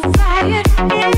the fire.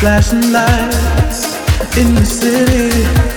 Flashing lights in the city.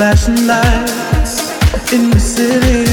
Flashing lights in the city.